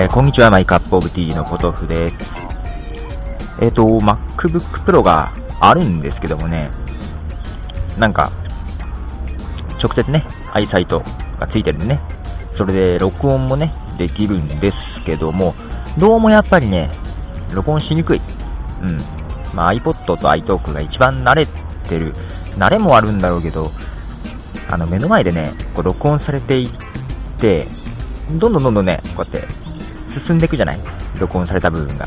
えー、こんにちは、マイカップオブティーのポトフです。えっ、ー、と、MacBook Pro があるんですけどもね、なんか、直接ね、アイサイトがついてるんでね、それで録音もね、できるんですけども、どうもやっぱりね、録音しにくい。うん。まあ iPod と iTalk が一番慣れてる。慣れもあるんだろうけど、あの目の前でね、こう録音されていって、どんどんどんどんね、こうやって進んでいくじゃない？録音された部分が。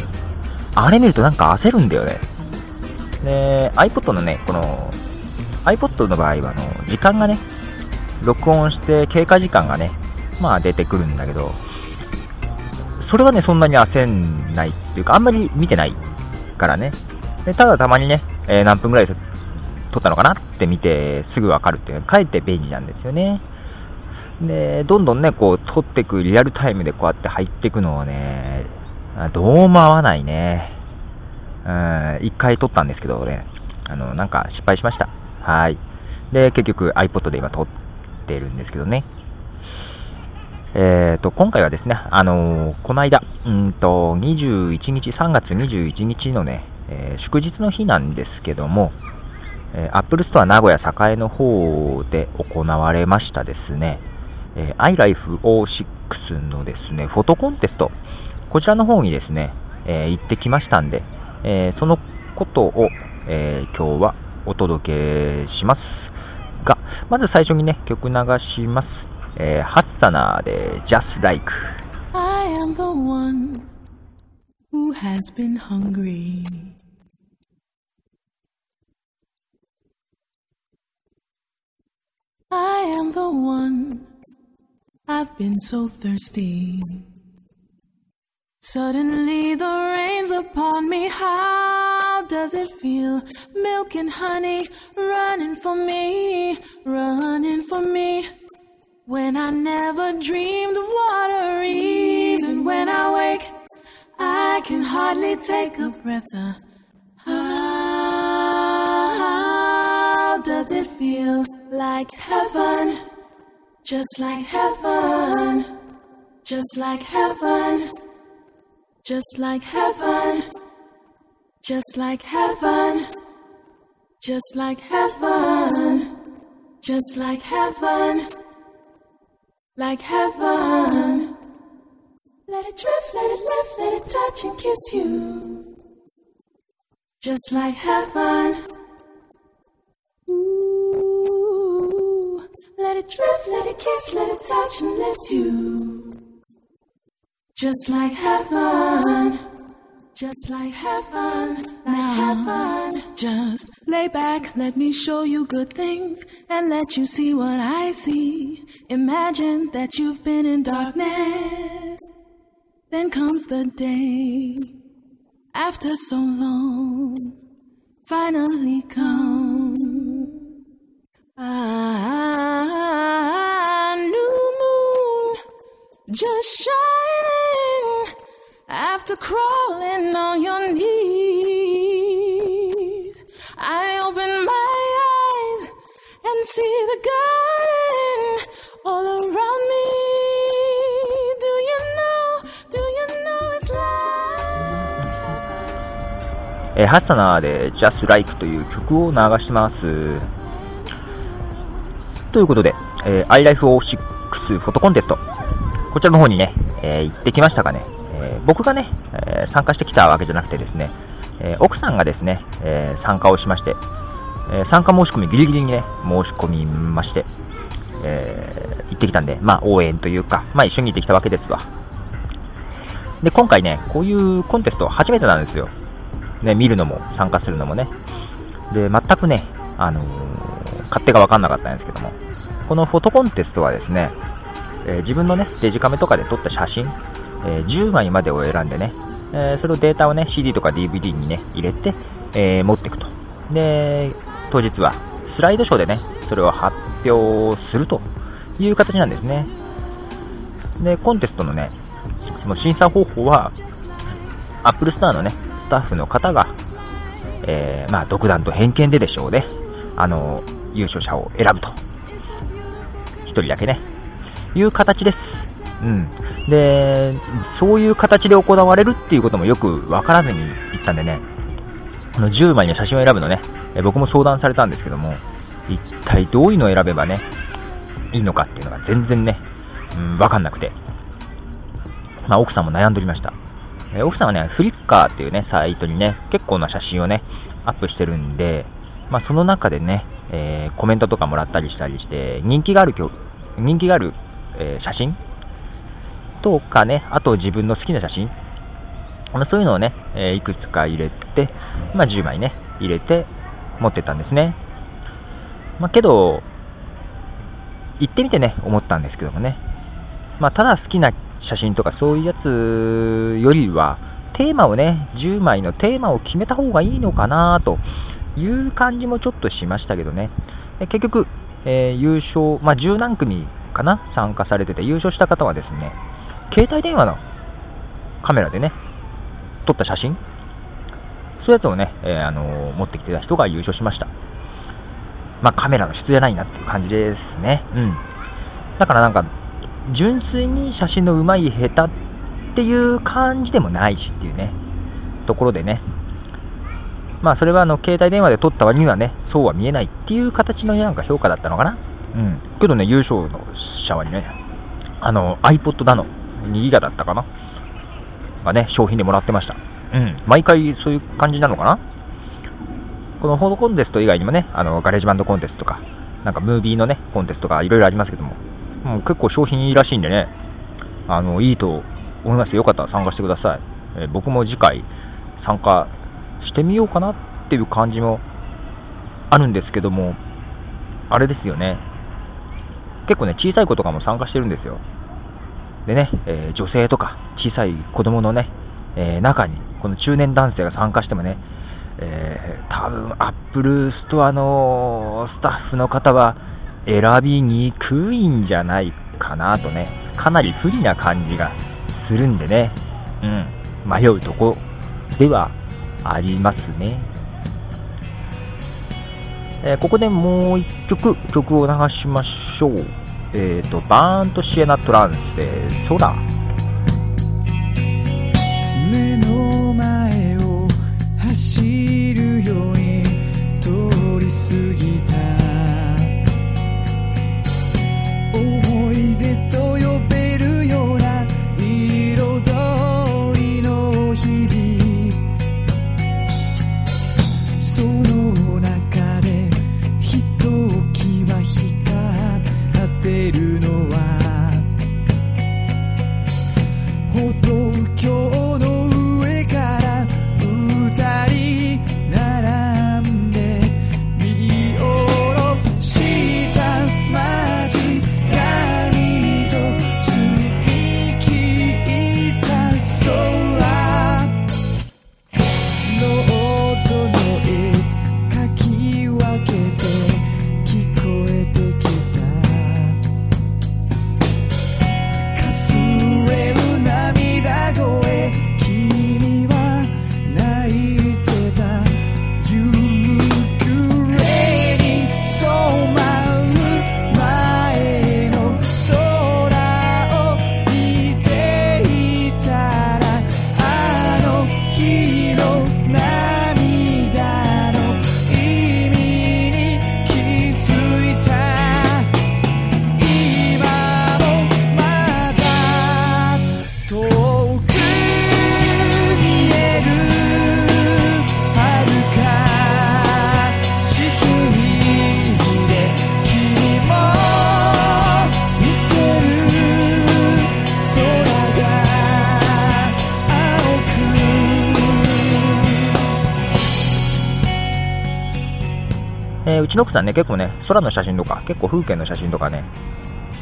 あれ見るとなんか焦るんだよね。で、iPod のね、この、iPod の場合は、あの、時間がね、録音して経過時間がね、まあ出てくるんだけど、それはね、そんなに焦んないっていうか、あんまり見てないからね。でただたまにね、えー、何分くらい撮ったのかなって見てすぐわかるっていう、かえって便利なんですよね。で、どんどんね、こう、撮っていく、リアルタイムでこうやって入っていくのをね、どうも合わないね。うん、一回撮ったんですけどね、あの、なんか失敗しました。はい。で、結局 iPod で今撮ってるんですけどね。えーと、今回はですね、あのー、この間、うんと、21日、3月21日のね、えー、祝日の日なんですけども、えー、Apple Store 名古屋栄の方で行われましたですね、えー、iLife06 のですね、フォトコンテスト、こちらの方にですね、えー、行ってきましたんで、えー、そのことを、えー、今日はお届けしますが、まず最初にね、曲流します。えー、ハッサナーで Just Like I am the one who has been hungry I am the one I've been so thirsty Suddenly the rain's upon me. How does it feel? Milk and honey running for me, running for me. When I never dreamed of water, even when I wake, I can hardly take a breath. Uh, how does it feel? Like heaven, just like heaven, just like heaven, just like heaven, just like heaven, just like heaven, just like heaven like heaven. Let it drift, let it lift, let it touch and kiss you. Just like heaven. It drift, let it kiss, let it touch and lift you. Just like heaven. Just like heaven, like now, heaven. Just lay back, let me show you good things and let you see what I see. Imagine that you've been in darkness. Then comes the day after so long, finally come. Ah, just shining after crawling on your knees. I open my eyes and see the garden all around me. Do you know, do you know it's like えー、ハッサナーで Just Like という曲を流します。ということで、えー、iLife06 フォトコンテスト。こちらの方にね、えー、行ってきましたかね。えー、僕がね、えー、参加してきたわけじゃなくてですね、え、奥さんがですね、え参加をしまして、え参加申し込みギリギリにね、申し込みまして、え行ってきたんで、まあ応援というか、まあ一緒に行ってきたわけですわ。で、今回ね、こういうコンテスト初めてなんですよ。ね、見るのも参加するのもね。で、全くね、あの勝手がわかんなかったんですけども、このフォトコンテストはですね、え自分のね、デジカメとかで撮った写真、え10枚までを選んでね、えそれをデータをね、CD とか DVD にね、入れて、え持っていくと。で、当日はスライドショーでね、それを発表するという形なんですね。で、コンテストのね、その審査方法は、Apple Store のね、スタッフの方が、えー、まあ、独断と偏見ででしょうね。あの、優勝者を選ぶと。一人だけね。いう形です。うん。で、そういう形で行われるっていうこともよくわからずに行ったんでね、この10枚の写真を選ぶのね、え僕も相談されたんですけども、一体どういうのを選べばね、いいのかっていうのが全然ね、うん、わかんなくて。まあ、奥さんも悩んでおりました。え奥さんはね、フリッカーっていうね、サイトにね、結構な写真をね、アップしてるんで、まあ、その中でね、えー、コメントとかもらったりしたりして、人気がある人気がある、えー、写真？とかね、あと自分の好きな写真、そういうのをね、えー、いくつか入れて、まあ、10枚ね、入れて持ってったんですね。まあ、けど、行ってみてね、思ったんですけどもね、まあ、ただ好きな写真とかそういうやつよりは、テーマをね、10枚のテーマを決めた方がいいのかなという感じもちょっとしましたけどね、結局、えー、優勝、まあ、十何組かな、参加されてて、優勝した方はですね、携帯電話のカメラでね、撮った写真、そういうやつをね、えー、あのー、持ってきてた人が優勝しました。まあ、カメラの質じゃないなっていう感じですね。うん。だからなんか、純粋に写真の上手い下手っていう感じでもないしっていうね、ところでね、まあそれはあの携帯電話で撮った割にはね、そうは見えないっていう形のなんか評価だったのかな。うん。けどね、優勝の者はね、あの iPod だの、2ギガだったかな？がね、賞品でもらってました。うん。毎回そういう感じなのかな？このフォトコンテスト以外にもね、あのガレージバンドコンテストとか、なんかムービーのね、コンテストとかいろいろありますけども、もう結構賞品いいらしいんでね、あの、いいと思いますよかったら参加してください。えー、僕も次回参加してみようかなっていう感じもあるんですけども、あれですよね。結構ね、小さい子とかも参加してるんですよ。でね、えー、女性とか小さい子供のね、えー、中に、この中年男性が参加してもね、えー、多分アップルストアのスタッフの方は、選びにくいんじゃないかなとね、かなり不利な感じがするんでね、うん、迷うとこではありますね。えー、ここでもう一曲曲を流しまししょう？えっ、ー、と、バーンとシエナトランスで、空。目の前を走えー、うちの奥さんね、結構ね、空の写真とか、結構風景の写真とかね、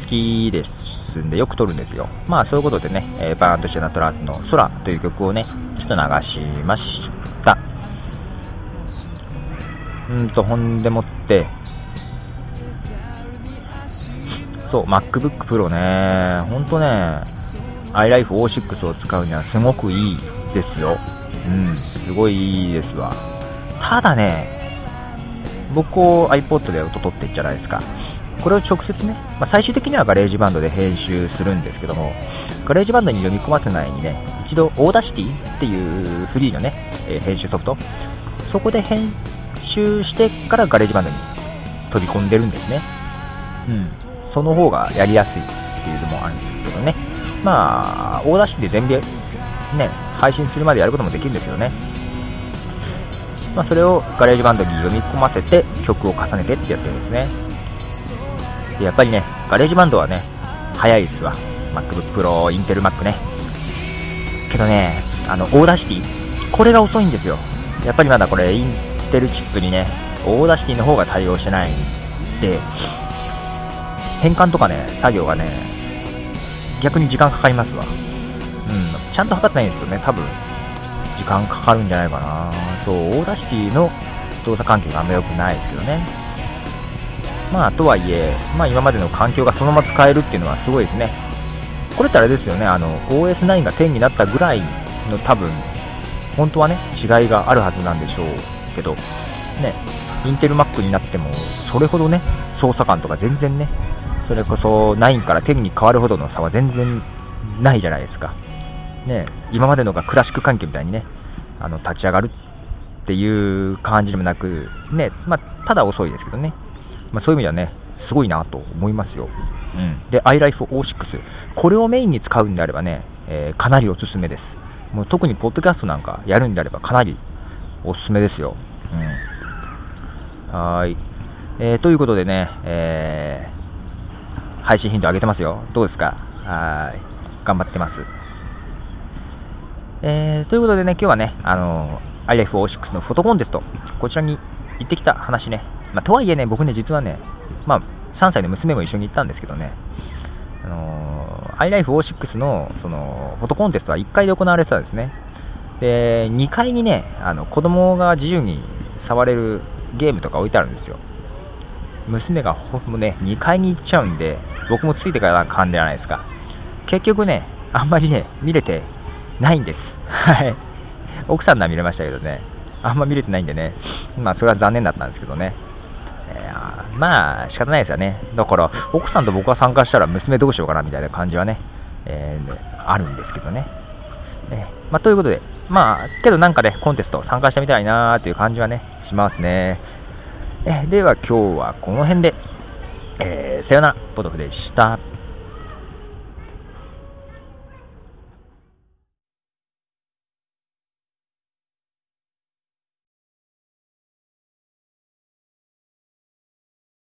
好きですんで、よく撮るんですよ。まあ、そういうことでね、えー、バーンとしてナトラーズの空という曲をね、ちょっと流しました。うんと、ほんでもって、そう、MacBook Pro ね、ほんとね、iLife O6 を使うにはすごくいいですよ。うん、すごいいいですわ。ただね、僕を iPod で音取ってるじゃないですか。これを直接ね、まあ、最終的には GarageBand で編集するんですけども、 GarageBand に読み込ませる前にね、一度 Audacity っていうフリーのね、えー、編集ソフト、そこで編集してから GarageBand に取り込んでるんですね。うん。その方がやりやすいっていうのもあるんですけどね。まあ、オーダーシティで全部ね、配信するまでやることもできるんですけどね。まあ、それを GarageBand に読み込ませて曲を重ねてってやってるんですね。でやっぱりね、 GarageBand はね、早いですわ。MacBook Pro、Intel Mac ね。けどね、あの、 Audacity、これが遅いんですよ。やっぱりまだこれ、インテルチップにね、 Audacity の方が対応してないんで、変換とかね、作業がね、逆に時間かかりますわ。うん、ちゃんと測ってないんですけどね、多分、時間かかるんじゃないかな。そう、オーダーティの動作環境があんま良くないですけどね。まあ、とはいえ、まあ今までの環境がそのまま使えるっていうのはすごいですね。これってあれですよね、あの、OS9 が10になったぐらいの多分、本当はね、違いがあるはずなんでしょうけど、ね、インテル Mac になっても、それほどね、操作感とか全然ね、それこそ9から10に変わるほどの差は全然ないじゃないですか。ね、今までのがクラシック環境みたいにね、あの、立ち上がるっていう感じでもなく、ね、まあ、ただ遅いですけどね、まあ、そういう意味ではね、すごいなと思いますよ。うん。で、iLife06。これをメインに使うんであればね、えー、かなりおすすめです。もう特にポッドキャストなんかやるんであればかなりおすすめですよ。うん。はい。えー、ということでね、えー、配信頻度上げてますよ。どうですか？はい。頑張ってます。えー、ということでね、今日はね、あのー、iLife06 のフォトコンテスト、こちらに行ってきた話ね、まあ、とはいえね、僕ね、実はね、まあ、3歳の娘も一緒に行ったんですけどね、あのー、iLife06 のそのフォトコンテストは1階で行われてたんですね。で、2階にね、あの子供が自由に触れるゲームとか置いてあるんですよ。娘がほもね、2階に行っちゃうんで、僕もついてからかんじゃないですか。結局ね、あんまりね、見れてないんです。はい。奥さんなら見れましたけどね、あんま見れてないんでね、まあ、それは残念だったんですけどね。えー、まあ、仕方ないですよね。だから、奥さんと僕が参加したら娘どうしようかなみたいな感じはね、えー、あるんですけどね。えー、まあ、ということで、まあ、けどなんかね、コンテスト参加してみたいなーという感じはね、しますね。えでは今日はこの辺で、え、さよなら、ポトフでした。